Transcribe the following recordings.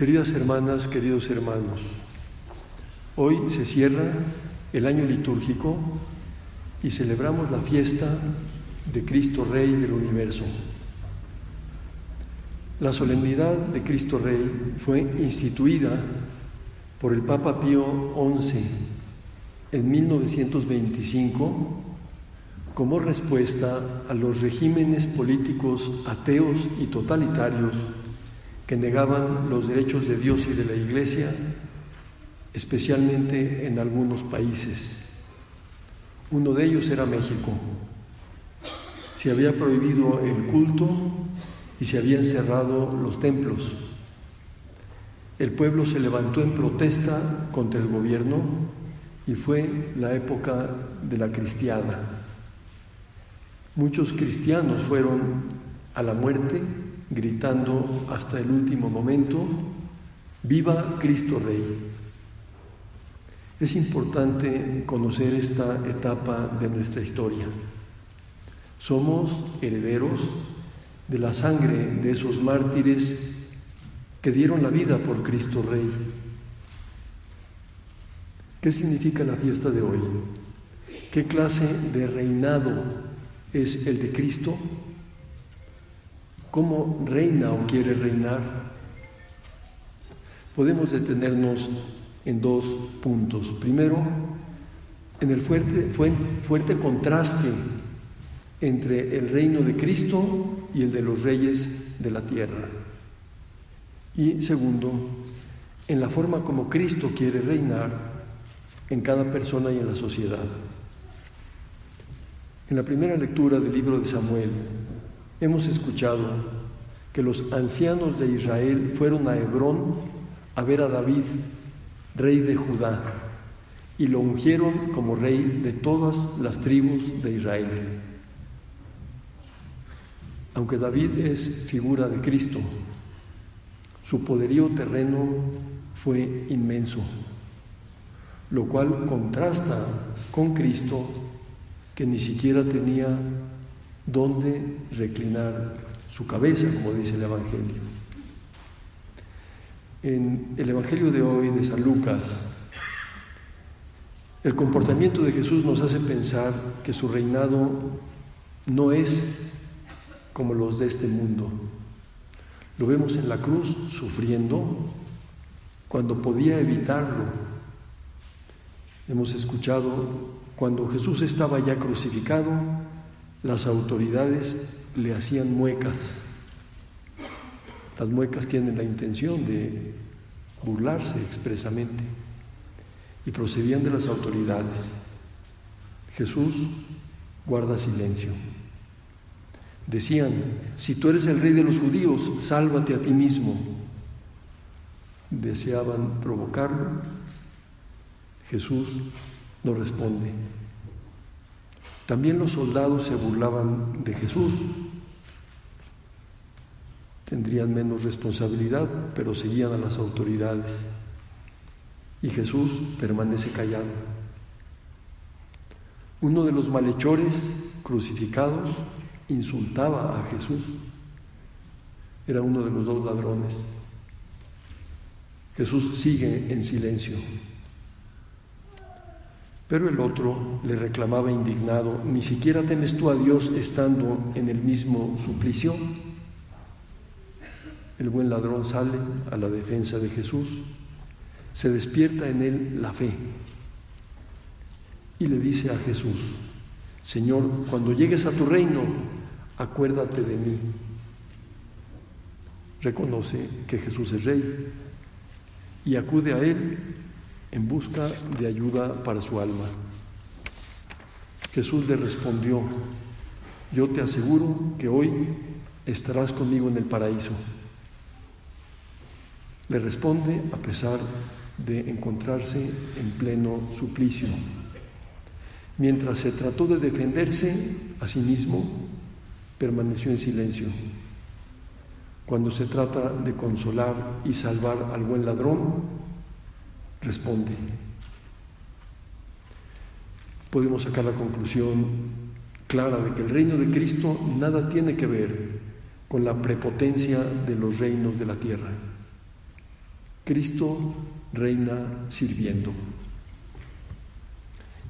Queridas hermanas, queridos hermanos, hoy se cierra el año litúrgico y celebramos la fiesta de Cristo Rey del universo. La solemnidad de Cristo Rey fue instituida por el Papa Pío XI en 1925 como respuesta a los regímenes políticos ateos y totalitarios que negaban los derechos de Dios y de la Iglesia, especialmente en algunos países. Uno de ellos era México. Se había prohibido el culto y se habían cerrado los templos. El pueblo se levantó en protesta contra el gobierno y fue la época de la cristiada. Muchos cristianos fueron a la muerte gritando hasta el último momento, viva Cristo Rey. Es importante conocer esta etapa de nuestra historia. Somos herederos de la sangre de esos mártires que dieron la vida por Cristo Rey. ¿Qué significa la fiesta de hoy? ¿Qué clase de reinado es el de Cristo? ¿Cómo reina o quiere reinar? Podemos detenernos en dos puntos. Primero, en el fuerte, fuerte contraste entre el reino de Cristo y el de los reyes de la tierra. Y segundo, en la forma como Cristo quiere reinar en cada persona y en la sociedad. En la primera lectura del libro de Samuel hemos escuchado que los ancianos de Israel fueron a Hebrón a ver a David rey de Judá, y lo ungieron como rey de todas las tribus de Israel. Aunque David es figura de Cristo, su poderío terreno fue inmenso, lo cual contrasta con Cristo, que ni siquiera tenía dónde reclinar su cabeza, como dice el Evangelio. En el Evangelio de hoy de San Lucas, el comportamiento de Jesús nos hace pensar que su reinado no es como los de este mundo. Lo vemos en la cruz sufriendo cuando podía evitarlo. Hemos escuchado cuando Jesús estaba ya crucificado, las autoridades le hacían muecas las muecas tienen la intención de burlarse expresamente y procedían de las autoridades. Jesús guarda silencio. Decían, si tú eres el rey de los judíos, sálvate a ti mismo. Deseaban provocarlo. Jesús no responde. También los soldados se burlaban de Jesús tendrían menos responsabilidad, pero seguían a las autoridades. Y Jesús permanece callado. Uno de los malhechores crucificados insultaba a Jesús. Era uno de los dos ladrones. Jesús sigue en silencio. Pero el otro le reclamaba indignado, ni siquiera temes tú a Dios estando en el mismo suplicio. El buen ladrón sale a la defensa de Jesús, se despierta en él la fe y le dice a Jesús, Señor, cuando llegues a tu reino, acuérdate de mí. Reconoce que Jesús es rey y acude a él en busca de ayuda para su alma. Jesús le respondió, yo te aseguro que hoy estarás conmigo en el paraíso. Le responde a pesar de encontrarse en pleno suplicio. Mientras se trató de defenderse a sí mismo, permaneció en silencio. Cuando se trata de consolar y salvar al buen ladrón, responde. Podemos sacar la conclusión clara de que el reino de Cristo nada tiene que ver con la prepotencia de los reinos de la tierra. Cristo reina sirviendo.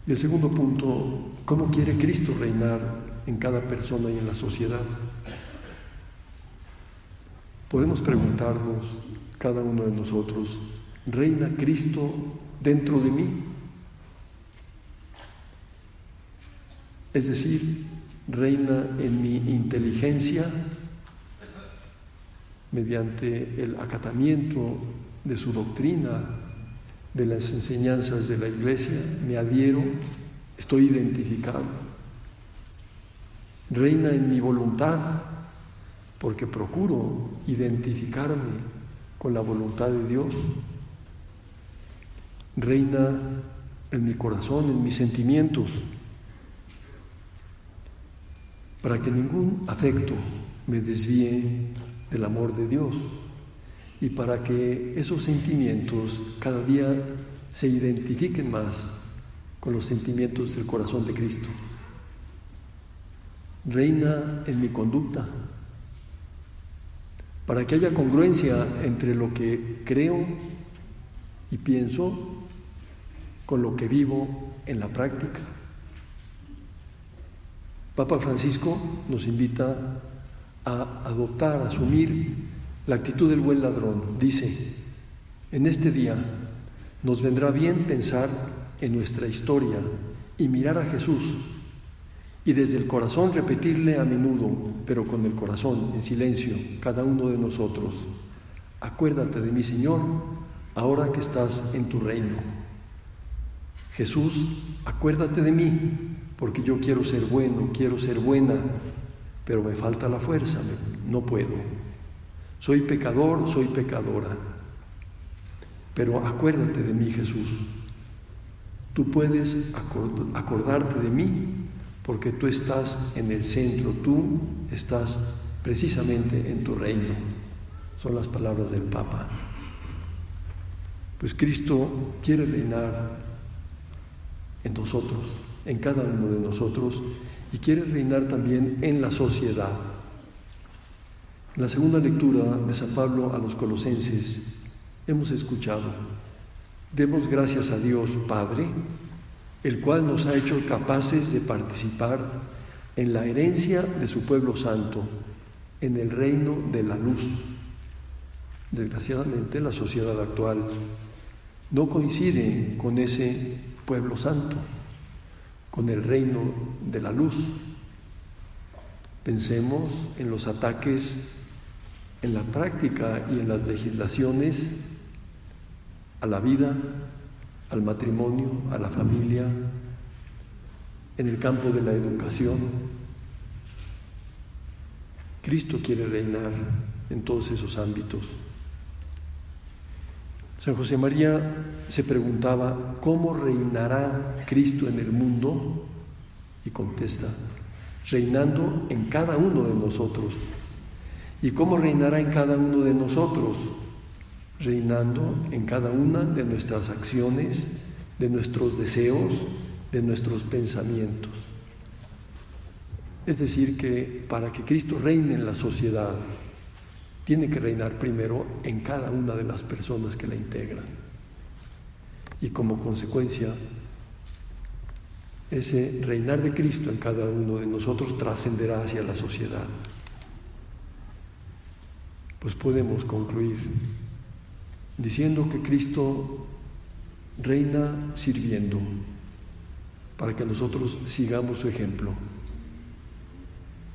Y el segundo punto, ¿cómo quiere Cristo reinar en cada persona y en la sociedad? Podemos preguntarnos, cada uno de nosotros, ¿reina Cristo dentro de mí? Es decir, reina en mi inteligencia mediante el acatamiento de su doctrina, de las enseñanzas de la iglesia, me adhiero, estoy identificado. Reina en mi voluntad, porque procuro identificarme con la voluntad de Dios. Reina en mi corazón, en mis sentimientos, para que ningún afecto me desvíe del amor de Dios y para que esos sentimientos cada día se identifiquen más con los sentimientos del corazón de Cristo. Reina en mi conducta, para que haya congruencia entre lo que creo y pienso con lo que vivo en la práctica. Papa Francisco nos invita a adoptar, a asumir la actitud del buen ladrón. Dice, en este día nos vendrá bien pensar en nuestra historia y mirar a Jesús y desde el corazón repetirle a menudo, pero con el corazón en silencio, cada uno de nosotros, acuérdate de mí Señor, ahora que estás en tu reino. Jesús, acuérdate de mí porque yo quiero ser bueno, quiero ser buena, pero me falta la fuerza, no puedo. Soy pecador, soy pecadora. Pero acuérdate de mí, Jesús. Tú puedes acordarte de mí porque tú estás en el centro, tú estás precisamente en tu reino. Son las palabras del Papa. Pues Cristo quiere reinar en nosotros en cada uno de nosotros y quiere reinar también en la sociedad. En la segunda lectura de San Pablo a los colosenses hemos escuchado, demos gracias a Dios Padre, el cual nos ha hecho capaces de participar en la herencia de su pueblo santo, en el reino de la luz. Desgraciadamente la sociedad actual no coincide con ese pueblo santo con el reino de la luz. Pensemos en los ataques en la práctica y en las legislaciones a la vida, al matrimonio, a la familia, en el campo de la educación. Cristo quiere reinar en todos esos ámbitos. San José María se preguntaba, ¿cómo reinará Cristo en el mundo? Y contesta, reinando en cada uno de nosotros. ¿Y cómo reinará en cada uno de nosotros? Reinando en cada una de nuestras acciones, de nuestros deseos, de nuestros pensamientos. Es decir, que para que Cristo reine en la sociedad, tiene que reinar primero en cada una de las personas que la integran. Y como consecuencia, ese reinar de Cristo en cada uno de nosotros trascenderá hacia la sociedad. Pues podemos concluir diciendo que Cristo reina sirviendo para que nosotros sigamos su ejemplo.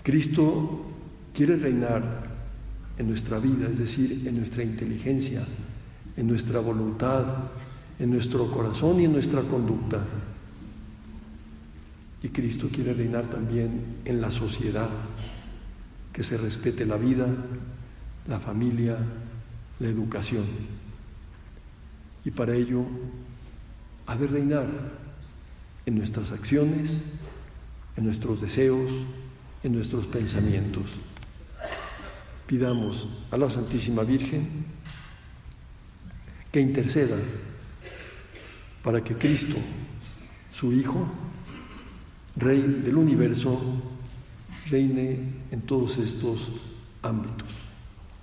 Cristo quiere reinar en nuestra vida, es decir, en nuestra inteligencia, en nuestra voluntad, en nuestro corazón y en nuestra conducta. Y Cristo quiere reinar también en la sociedad, que se respete la vida, la familia, la educación. Y para ello ha de reinar en nuestras acciones, en nuestros deseos, en nuestros pensamientos. Pidamos a la Santísima Virgen que interceda para que Cristo, su Hijo, Rey del universo, reine en todos estos ámbitos.